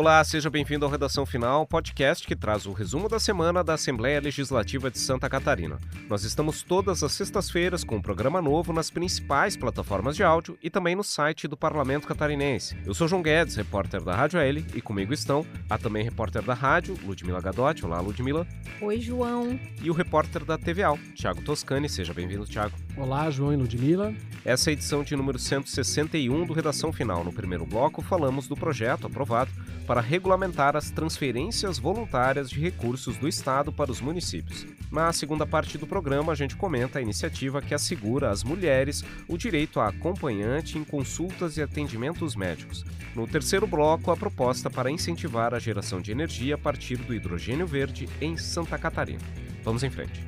Olá, seja bem-vindo ao Redação Final, podcast que traz o resumo da semana da Assembleia Legislativa de Santa Catarina. Nós estamos todas as sextas-feiras com um programa novo nas principais plataformas de áudio e também no site do Parlamento Catarinense. Eu sou João Guedes, repórter da Rádio L, e comigo estão a também repórter da rádio, Ludmila Gadotti. Olá, Ludmila. Oi, João. E o repórter da TVAL, Thiago Toscani. Seja bem-vindo, Thiago. Olá, João e Ludmila. Essa é a edição de número 161 do Redação Final. No primeiro bloco, falamos do projeto aprovado para regulamentar as transferências voluntárias de recursos do Estado para os municípios. Na segunda parte do programa, a gente comenta a iniciativa que assegura às mulheres o direito a acompanhante em consultas e atendimentos médicos. No terceiro bloco, a proposta para incentivar a geração de energia a partir do hidrogênio verde em Santa Catarina. Vamos em frente.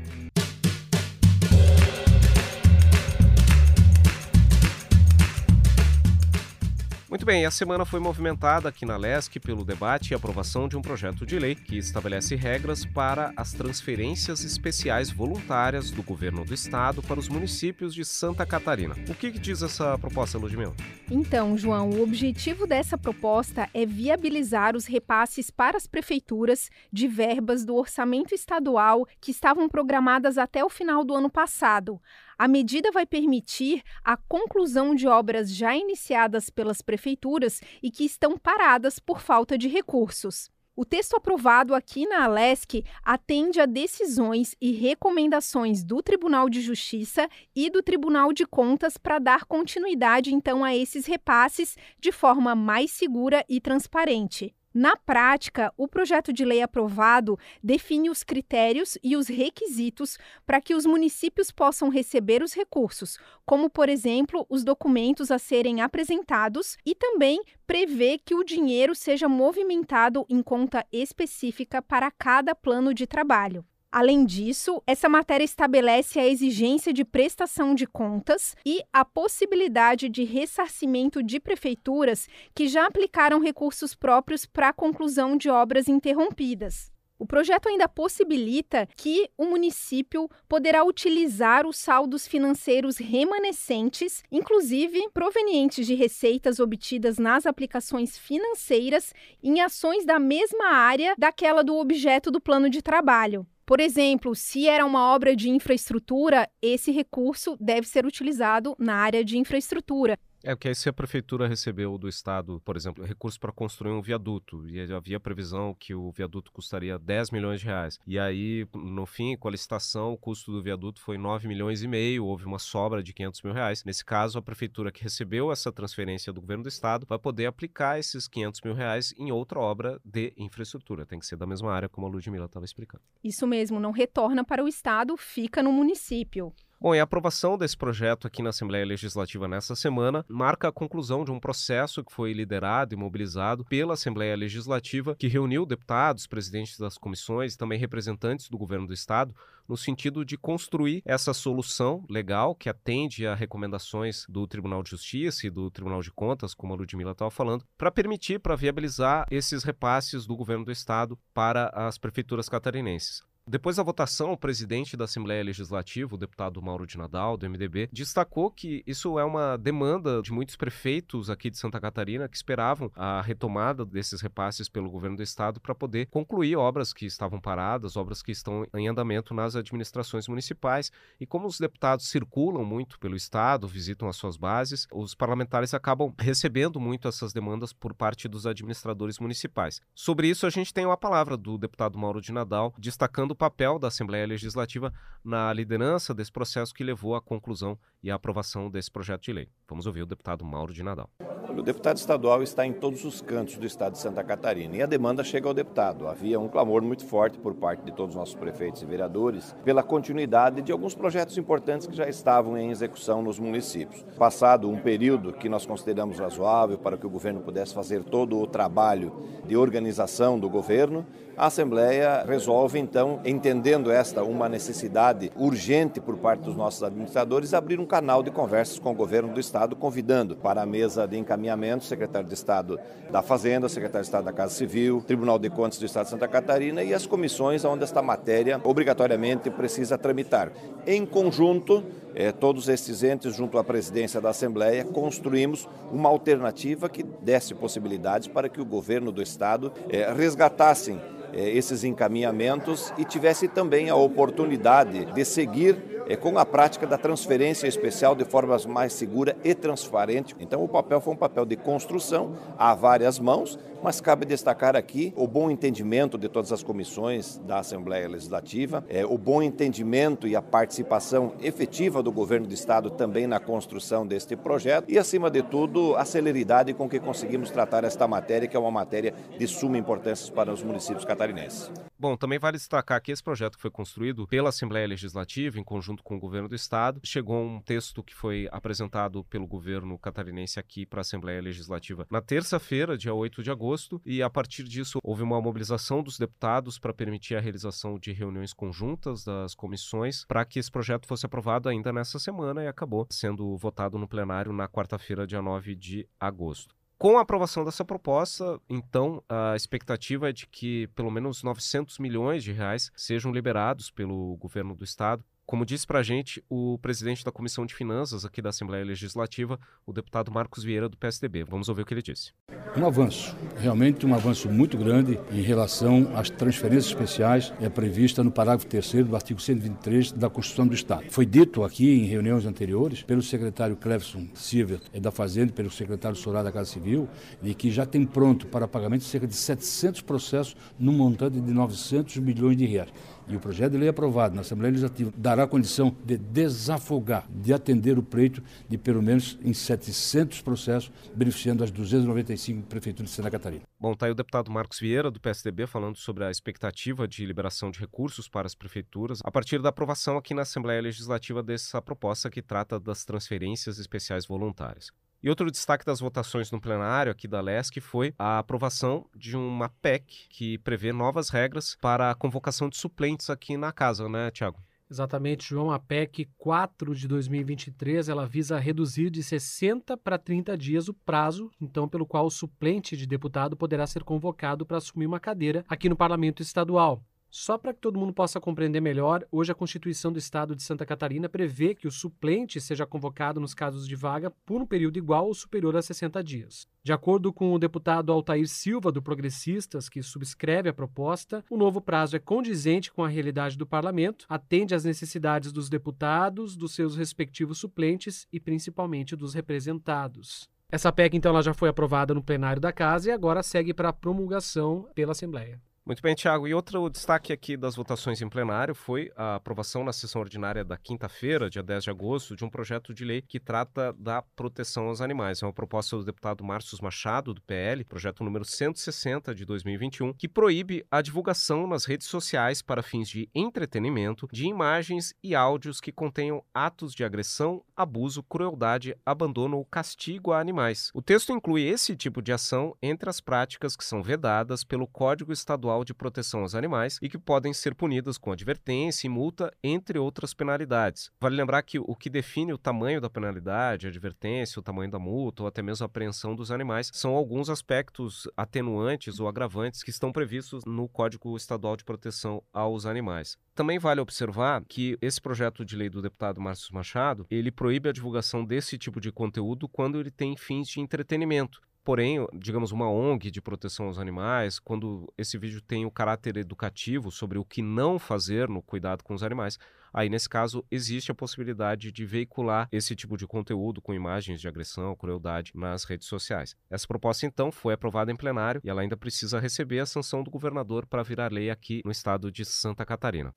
Muito bem, a semana foi movimentada aqui na LESC pelo debate e aprovação de um projeto de lei que estabelece regras para as transferências especiais voluntárias do governo do estado para os municípios de Santa Catarina. O que, que diz essa proposta, Ludmila? Então, João, o objetivo dessa proposta é viabilizar os repasses para as prefeituras de verbas do orçamento estadual que estavam programadas até o final do ano passado. A medida vai permitir a conclusão de obras já iniciadas pelas prefeituras e que estão paradas por falta de recursos. O texto aprovado aqui na Alesc atende a decisões e recomendações do Tribunal de Justiça e do Tribunal de Contas para dar continuidade então a esses repasses de forma mais segura e transparente. Na prática, o projeto de lei aprovado define os critérios e os requisitos para que os municípios possam receber os recursos, como, por exemplo, os documentos a serem apresentados, e também prevê que o dinheiro seja movimentado em conta específica para cada plano de trabalho. Além disso, essa matéria estabelece a exigência de prestação de contas e a possibilidade de ressarcimento de prefeituras que já aplicaram recursos próprios para a conclusão de obras interrompidas. O projeto ainda possibilita que o município poderá utilizar os saldos financeiros remanescentes, inclusive provenientes de receitas obtidas nas aplicações financeiras, em ações da mesma área daquela do objeto do plano de trabalho. Por exemplo, se era uma obra de infraestrutura, esse recurso deve ser utilizado na área de infraestrutura. É, porque aí se a prefeitura recebeu do Estado, por exemplo, recurso para construir um viaduto, e havia previsão que o viaduto custaria 10 milhões de reais, e aí, no fim, com a licitação, o custo do viaduto foi 9 milhões e meio, houve uma sobra de 500 mil reais. Nesse caso, a prefeitura que recebeu essa transferência do governo do Estado vai poder aplicar esses 500 mil reais em outra obra de infraestrutura. Tem que ser da mesma área, como a Ludmilla estava explicando. Isso mesmo, não retorna para o Estado, fica no município. Bom, e a aprovação desse projeto aqui na Assembleia Legislativa nessa semana marca a conclusão de um processo que foi liderado e mobilizado pela Assembleia Legislativa, que reuniu deputados, presidentes das comissões e também representantes do governo do Estado, no sentido de construir essa solução legal que atende a recomendações do Tribunal de Justiça e do Tribunal de Contas, como a Ludmilla estava falando, para permitir, para viabilizar esses repasses do governo do Estado para as prefeituras catarinenses. Depois da votação, o presidente da Assembleia Legislativa, o deputado Mauro de Nadal, do MDB, destacou que isso é uma demanda de muitos prefeitos aqui de Santa Catarina que esperavam a retomada desses repasses pelo governo do estado para poder concluir obras que estavam paradas, obras que estão em andamento nas administrações municipais. E como os deputados circulam muito pelo estado, visitam as suas bases, os parlamentares acabam recebendo muito essas demandas por parte dos administradores municipais. Sobre isso, a gente tem uma palavra do deputado Mauro de Nadal destacando do papel da Assembleia Legislativa na liderança desse processo que levou à conclusão e à aprovação desse projeto de lei. Vamos ouvir o deputado Mauro de Nadal. O deputado estadual está em todos os cantos do estado de Santa Catarina e a demanda chega ao deputado. Havia um clamor muito forte por parte de todos os nossos prefeitos e vereadores pela continuidade de alguns projetos importantes que já estavam em execução nos municípios. Passado um período que nós consideramos razoável para que o governo pudesse fazer todo o trabalho de organização do governo, a Assembleia resolve então, entendendo esta uma necessidade urgente por parte dos nossos administradores, abrir um canal de conversas com o governo do estado, convidando para a mesa de encaminhamento encaminhamentos, secretário de Estado da Fazenda, secretário de Estado da Casa Civil, Tribunal de Contas do Estado de Santa Catarina e as comissões onde esta matéria obrigatoriamente precisa tramitar. Em conjunto, eh, todos estes entes, junto à presidência da Assembleia, construímos uma alternativa que desse possibilidades para que o governo do Estado eh, resgatassem esses encaminhamentos e tivesse também a oportunidade de seguir é, com a prática da transferência especial de forma mais segura e transparente. Então, o papel foi um papel de construção a várias mãos, mas cabe destacar aqui o bom entendimento de todas as comissões da Assembleia Legislativa, é, o bom entendimento e a participação efetiva do governo do Estado também na construção deste projeto e, acima de tudo, a celeridade com que conseguimos tratar esta matéria, que é uma matéria de suma importância para os municípios catarinenses. Bom, também vale destacar que esse projeto foi construído pela Assembleia Legislativa, em conjunto com o governo do Estado. Chegou um texto que foi apresentado pelo governo catarinense aqui para a Assembleia Legislativa na terça-feira, dia 8 de agosto, e a partir disso houve uma mobilização dos deputados para permitir a realização de reuniões conjuntas das comissões para que esse projeto fosse aprovado ainda nessa semana e acabou sendo votado no plenário na quarta-feira, dia 9 de agosto. Com a aprovação dessa proposta, então, a expectativa é de que pelo menos 900 milhões de reais sejam liberados pelo governo do estado como disse para a gente o presidente da Comissão de Finanças aqui da Assembleia Legislativa, o deputado Marcos Vieira, do PSDB. Vamos ouvir o que ele disse. Um avanço, realmente um avanço muito grande em relação às transferências especiais é prevista no parágrafo 3 do artigo 123 da Constituição do Estado. Foi dito aqui em reuniões anteriores pelo secretário Cleveson Silver é da Fazenda e pelo secretário Solar da Casa Civil de que já tem pronto para pagamento cerca de 700 processos no montante de 900 milhões de reais e o projeto de lei aprovado na Assembleia Legislativa dará condição de desafogar, de atender o pleito de pelo menos em 700 processos, beneficiando as 295 prefeituras de Santa Catarina. Bom, está aí o deputado Marcos Vieira, do PSDB, falando sobre a expectativa de liberação de recursos para as prefeituras a partir da aprovação aqui na Assembleia Legislativa dessa proposta que trata das transferências especiais voluntárias. E outro destaque das votações no plenário aqui da LESC foi a aprovação de uma PEC que prevê novas regras para a convocação de suplentes aqui na casa, né, Tiago? Exatamente, João. A PEC 4 de 2023 ela visa reduzir de 60 para 30 dias o prazo, então, pelo qual o suplente de deputado poderá ser convocado para assumir uma cadeira aqui no Parlamento Estadual. Só para que todo mundo possa compreender melhor, hoje a Constituição do Estado de Santa Catarina prevê que o suplente seja convocado nos casos de vaga por um período igual ou superior a 60 dias. De acordo com o deputado Altair Silva, do Progressistas, que subscreve a proposta, o novo prazo é condizente com a realidade do parlamento, atende às necessidades dos deputados, dos seus respectivos suplentes e principalmente dos representados. Essa PEC, então, ela já foi aprovada no plenário da Casa e agora segue para promulgação pela Assembleia. Muito bem, Tiago. E outro destaque aqui das votações em plenário foi a aprovação na sessão ordinária da quinta-feira, dia 10 de agosto, de um projeto de lei que trata da proteção aos animais. É uma proposta do deputado Márcio Machado, do PL, projeto número 160 de 2021, que proíbe a divulgação nas redes sociais para fins de entretenimento de imagens e áudios que contenham atos de agressão, abuso, crueldade, abandono ou castigo a animais. O texto inclui esse tipo de ação entre as práticas que são vedadas pelo Código Estadual Estadual de Proteção aos Animais e que podem ser punidas com advertência e multa, entre outras penalidades. Vale lembrar que o que define o tamanho da penalidade, a advertência, o tamanho da multa ou até mesmo a apreensão dos animais são alguns aspectos atenuantes ou agravantes que estão previstos no Código Estadual de Proteção aos Animais. Também vale observar que esse projeto de lei do deputado Márcio Machado, ele proíbe a divulgação desse tipo de conteúdo quando ele tem fins de entretenimento. Porém, digamos, uma ONG de proteção aos animais, quando esse vídeo tem o caráter educativo sobre o que não fazer no cuidado com os animais, aí nesse caso existe a possibilidade de veicular esse tipo de conteúdo com imagens de agressão, crueldade nas redes sociais. Essa proposta então foi aprovada em plenário e ela ainda precisa receber a sanção do governador para virar lei aqui no estado de Santa Catarina.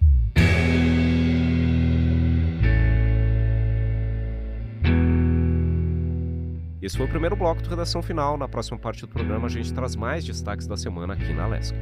Esse foi o primeiro bloco do Redação Final. Na próxima parte do programa, a gente traz mais destaques da semana aqui na Lesca.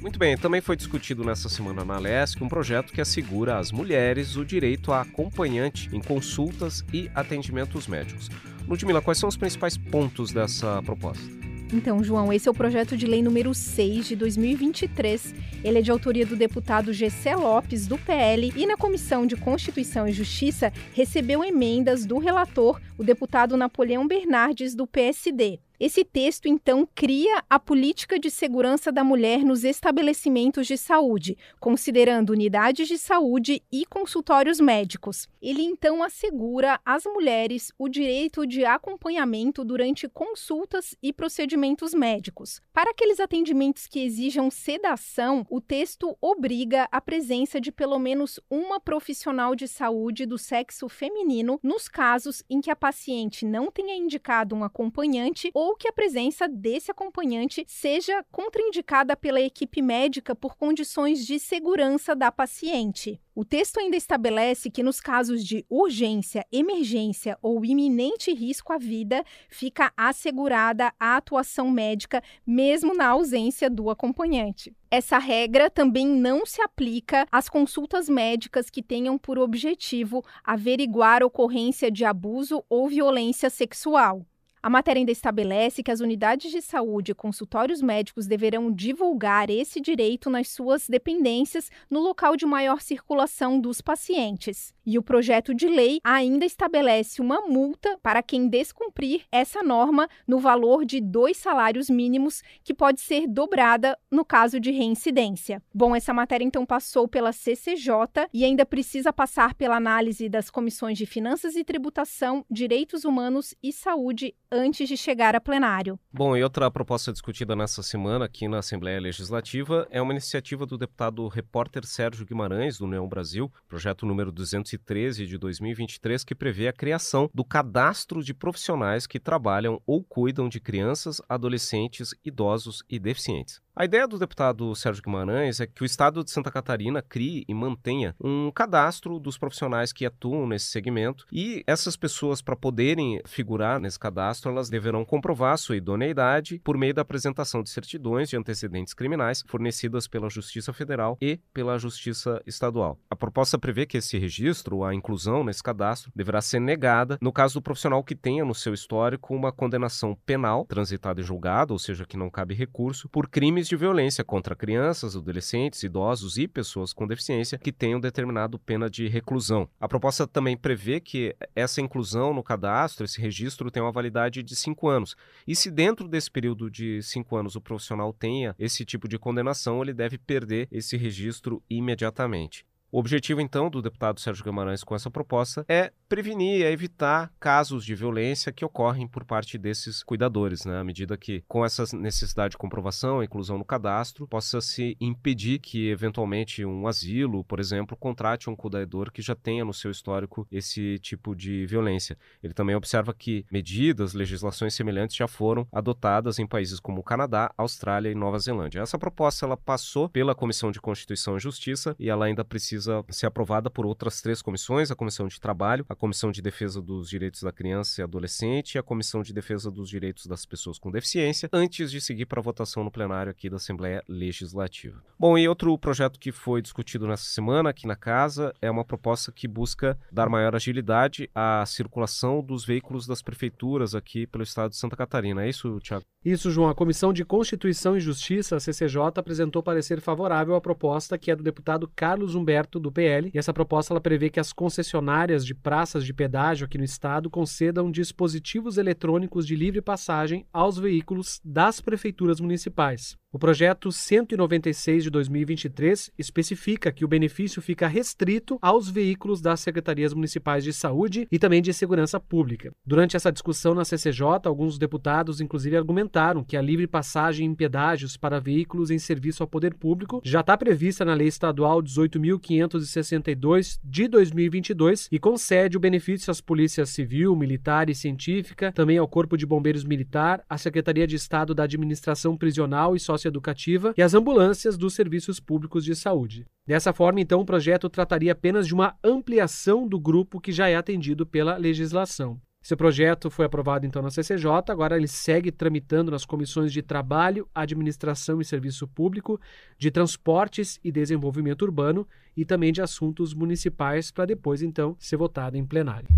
Muito bem, também foi discutido nessa semana na LESC um projeto que assegura às mulheres o direito a acompanhante em consultas e atendimentos médicos. Ludmila, quais são os principais pontos dessa proposta? Então, João, esse é o projeto de lei número 6 de 2023. Ele é de autoria do deputado Gessé Lopes, do PL, e na Comissão de Constituição e Justiça recebeu emendas do relator, o deputado Napoleão Bernardes, do PSD. Esse texto, então, cria a política de segurança da mulher nos estabelecimentos de saúde, considerando unidades de saúde e consultórios médicos. Ele, então, assegura às mulheres o direito de acompanhamento durante consultas e procedimentos médicos. Para aqueles atendimentos que exijam sedação, o texto obriga a presença de pelo menos uma profissional de saúde do sexo feminino nos casos em que a paciente não tenha indicado um acompanhante ou ou que a presença desse acompanhante seja contraindicada pela equipe médica por condições de segurança da paciente. O texto ainda estabelece que, nos casos de urgência, emergência ou iminente risco à vida, fica assegurada a atuação médica, mesmo na ausência do acompanhante. Essa regra também não se aplica às consultas médicas que tenham por objetivo averiguar ocorrência de abuso ou violência sexual. A matéria ainda estabelece que as unidades de saúde e consultórios médicos deverão divulgar esse direito nas suas dependências no local de maior circulação dos pacientes. E o projeto de lei ainda estabelece uma multa para quem descumprir essa norma no valor de dois salários mínimos, que pode ser dobrada no caso de reincidência. Bom, essa matéria então passou pela CCJ e ainda precisa passar pela análise das comissões de Finanças e Tributação, Direitos Humanos e Saúde antes de chegar a plenário. Bom, e outra proposta discutida nessa semana aqui na Assembleia Legislativa é uma iniciativa do deputado repórter Sérgio Guimarães, do União Brasil, projeto número 213 de 2023, que prevê a criação do cadastro de profissionais que trabalham ou cuidam de crianças, adolescentes, idosos e deficientes. A ideia do deputado Sérgio Guimarães é que o Estado de Santa Catarina crie e mantenha um cadastro dos profissionais que atuam nesse segmento e essas pessoas, para poderem figurar nesse cadastro, elas deverão comprovar sua idoneidade por meio da apresentação de certidões de antecedentes criminais fornecidas pela Justiça Federal e pela Justiça Estadual. A proposta prevê que esse registro, a inclusão nesse cadastro, deverá ser negada no caso do profissional que tenha no seu histórico uma condenação penal transitada em julgado, ou seja, que não cabe recurso, por crimes de violência contra crianças, adolescentes, idosos e pessoas com deficiência que tenham determinado pena de reclusão. A proposta também prevê que essa inclusão no cadastro, esse registro, tem uma validade de cinco anos. E se dentro desse período de cinco anos o profissional tenha esse tipo de condenação, ele deve perder esse registro imediatamente. O objetivo, então, do deputado Sérgio Guimarães com essa proposta é prevenir, é evitar casos de violência que ocorrem por parte desses cuidadores, né? À medida que, com essa necessidade de comprovação, inclusão no cadastro, possa se impedir que, eventualmente, um asilo, por exemplo, contrate um cuidador que já tenha no seu histórico esse tipo de violência. Ele também observa que medidas, legislações semelhantes já foram adotadas em países como o Canadá, Austrália e Nova Zelândia. Essa proposta ela passou pela Comissão de Constituição e Justiça e ela ainda precisa precisa ser aprovada por outras três comissões: a Comissão de Trabalho, a Comissão de Defesa dos Direitos da Criança e Adolescente e a Comissão de Defesa dos Direitos das Pessoas com Deficiência, antes de seguir para a votação no plenário aqui da Assembleia Legislativa. Bom, e outro projeto que foi discutido nessa semana aqui na casa é uma proposta que busca dar maior agilidade à circulação dos veículos das prefeituras aqui pelo estado de Santa Catarina. É isso, Tiago? Isso, João. A Comissão de Constituição e Justiça, a CCJ, apresentou parecer favorável à proposta que é do deputado Carlos Humberto do PL, e essa proposta ela prevê que as concessionárias de praças de pedágio aqui no estado concedam dispositivos eletrônicos de livre passagem aos veículos das prefeituras municipais. O projeto 196 de 2023 especifica que o benefício fica restrito aos veículos das secretarias municipais de saúde e também de segurança pública. Durante essa discussão na CCJ, alguns deputados inclusive argumentaram que a livre passagem em pedágios para veículos em serviço ao poder público já está prevista na Lei Estadual 18.562 de 2022 e concede o benefício às polícias civil, militar e científica, também ao Corpo de Bombeiros Militar, à Secretaria de Estado da Administração Prisional e Social socioeducativa e as ambulâncias dos serviços públicos de saúde. Dessa forma, então, o projeto trataria apenas de uma ampliação do grupo que já é atendido pela legislação. Esse projeto foi aprovado então na CCJ, agora ele segue tramitando nas comissões de Trabalho, Administração e Serviço Público, de Transportes e Desenvolvimento Urbano e também de Assuntos Municipais, para depois então ser votado em plenário.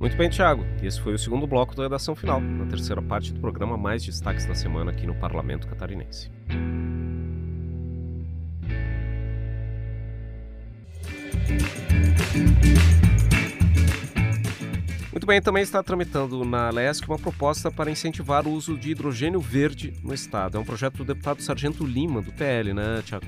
Muito bem, Thiago. Esse foi o segundo bloco da redação final, na terceira parte do programa Mais Destaques da Semana aqui no Parlamento Catarinense. Muito bem, também está tramitando na LESC uma proposta para incentivar o uso de hidrogênio verde no Estado. É um projeto do deputado Sargento Lima, do PL, né, Tiago?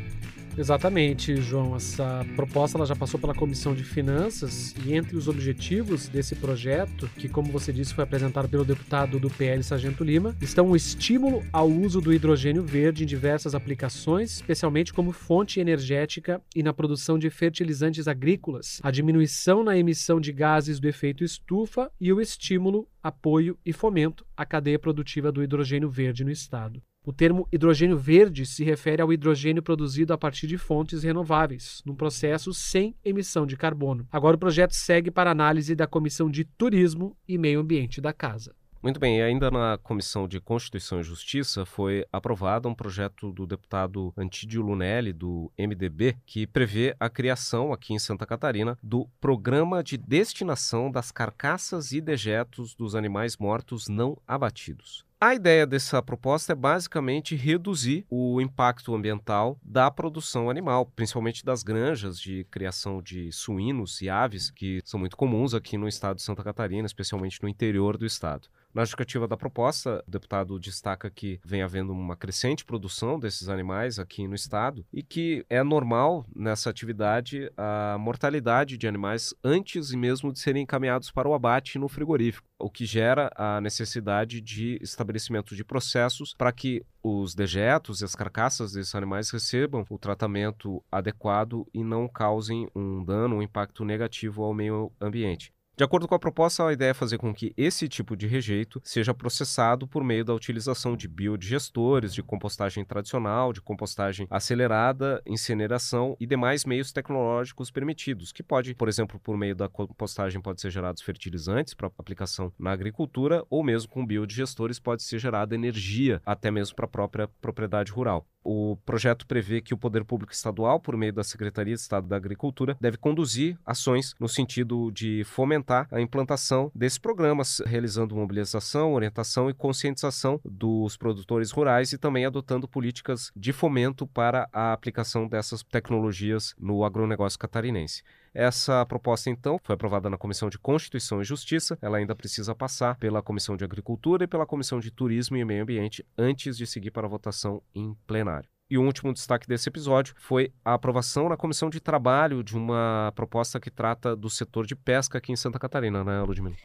Exatamente, João. Essa proposta ela já passou pela Comissão de Finanças e entre os objetivos desse projeto, que como você disse foi apresentado pelo deputado do PL Sargento Lima, estão o estímulo ao uso do hidrogênio verde em diversas aplicações, especialmente como fonte energética e na produção de fertilizantes agrícolas, a diminuição na emissão de gases do efeito estufa e o estímulo, apoio e fomento à cadeia produtiva do hidrogênio verde no estado. O termo hidrogênio verde se refere ao hidrogênio produzido a partir de fontes renováveis, num processo sem emissão de carbono. Agora o projeto segue para análise da Comissão de Turismo e Meio Ambiente da Casa. Muito bem, e ainda na Comissão de Constituição e Justiça foi aprovado um projeto do deputado Antídio Lunelli, do MDB, que prevê a criação aqui em Santa Catarina do Programa de Destinação das Carcaças e Dejetos dos Animais Mortos Não Abatidos. A ideia dessa proposta é basicamente reduzir o impacto ambiental da produção animal, principalmente das granjas de criação de suínos e aves, que são muito comuns aqui no estado de Santa Catarina, especialmente no interior do estado. Na justificativa da proposta, o deputado destaca que vem havendo uma crescente produção desses animais aqui no estado e que é normal nessa atividade a mortalidade de animais antes mesmo de serem encaminhados para o abate no frigorífico, o que gera a necessidade de estabelecimento de processos para que os dejetos e as carcaças desses animais recebam o tratamento adequado e não causem um dano, um impacto negativo ao meio ambiente. De acordo com a proposta, a ideia é fazer com que esse tipo de rejeito seja processado por meio da utilização de biodigestores, de compostagem tradicional, de compostagem acelerada, incineração e demais meios tecnológicos permitidos, que pode, por exemplo, por meio da compostagem pode ser gerados fertilizantes para aplicação na agricultura ou mesmo com biodigestores pode ser gerada energia até mesmo para a própria propriedade rural. O projeto prevê que o poder público estadual, por meio da Secretaria de Estado da Agricultura, deve conduzir ações no sentido de fomentar a implantação desses programas, realizando mobilização, orientação e conscientização dos produtores rurais e também adotando políticas de fomento para a aplicação dessas tecnologias no agronegócio catarinense. Essa proposta, então, foi aprovada na Comissão de Constituição e Justiça. Ela ainda precisa passar pela Comissão de Agricultura e pela Comissão de Turismo e Meio Ambiente antes de seguir para a votação em plenário. E o último destaque desse episódio foi a aprovação na Comissão de Trabalho de uma proposta que trata do setor de pesca aqui em Santa Catarina, né, Ludmila?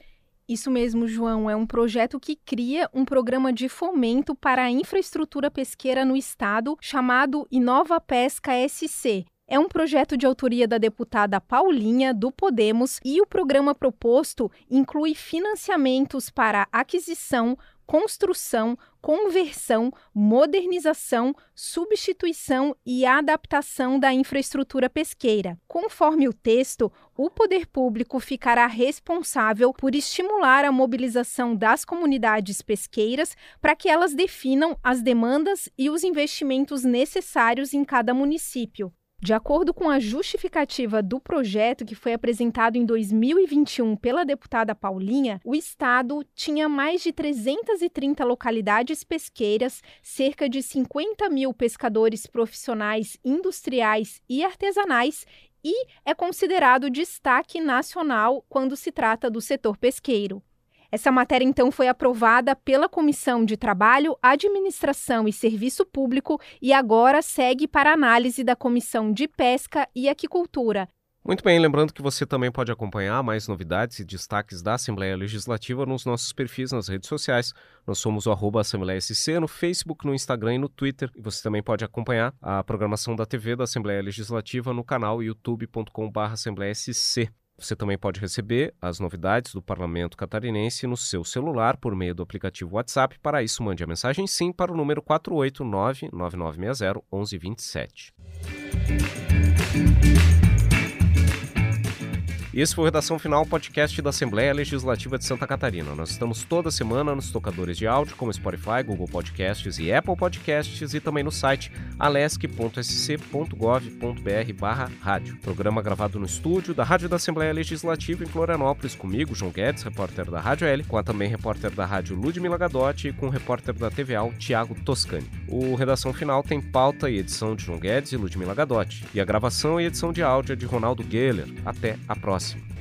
Isso mesmo, João. É um projeto que cria um programa de fomento para a infraestrutura pesqueira no estado chamado Inova Pesca SC. É um projeto de autoria da deputada Paulinha, do Podemos, e o programa proposto inclui financiamentos para aquisição, construção, conversão, modernização, substituição e adaptação da infraestrutura pesqueira. Conforme o texto, o poder público ficará responsável por estimular a mobilização das comunidades pesqueiras para que elas definam as demandas e os investimentos necessários em cada município. De acordo com a justificativa do projeto que foi apresentado em 2021 pela deputada Paulinha, o estado tinha mais de 330 localidades pesqueiras, cerca de 50 mil pescadores profissionais, industriais e artesanais e é considerado destaque nacional quando se trata do setor pesqueiro. Essa matéria, então, foi aprovada pela Comissão de Trabalho, Administração e Serviço Público e agora segue para análise da Comissão de Pesca e Aquicultura. Muito bem, lembrando que você também pode acompanhar mais novidades e destaques da Assembleia Legislativa nos nossos perfis nas redes sociais. Nós somos o arroba Assembleia SC no Facebook, no Instagram e no Twitter. E você também pode acompanhar a programação da TV da Assembleia Legislativa no canal youtube.com.br Assembleia SC. Você também pode receber as novidades do Parlamento Catarinense no seu celular por meio do aplicativo WhatsApp. Para isso, mande a mensagem sim para o número 489-9960-1127. Esse foi o Redação Final, podcast da Assembleia Legislativa de Santa Catarina. Nós estamos toda semana nos tocadores de áudio, como Spotify, Google Podcasts e Apple Podcasts, e também no site alesc.sc.gov.br barra rádio. Programa gravado no estúdio da Rádio da Assembleia Legislativa em Florianópolis, comigo, João Guedes, repórter da Rádio L, com a também repórter da Rádio Ludmila Gadotti e com o repórter da TVA, Tiago Toscani. O Redação Final tem pauta e edição de João Guedes e Ludmila Gadotti, e a gravação e edição de áudio é de Ronaldo Geller. Até a próxima. Peace.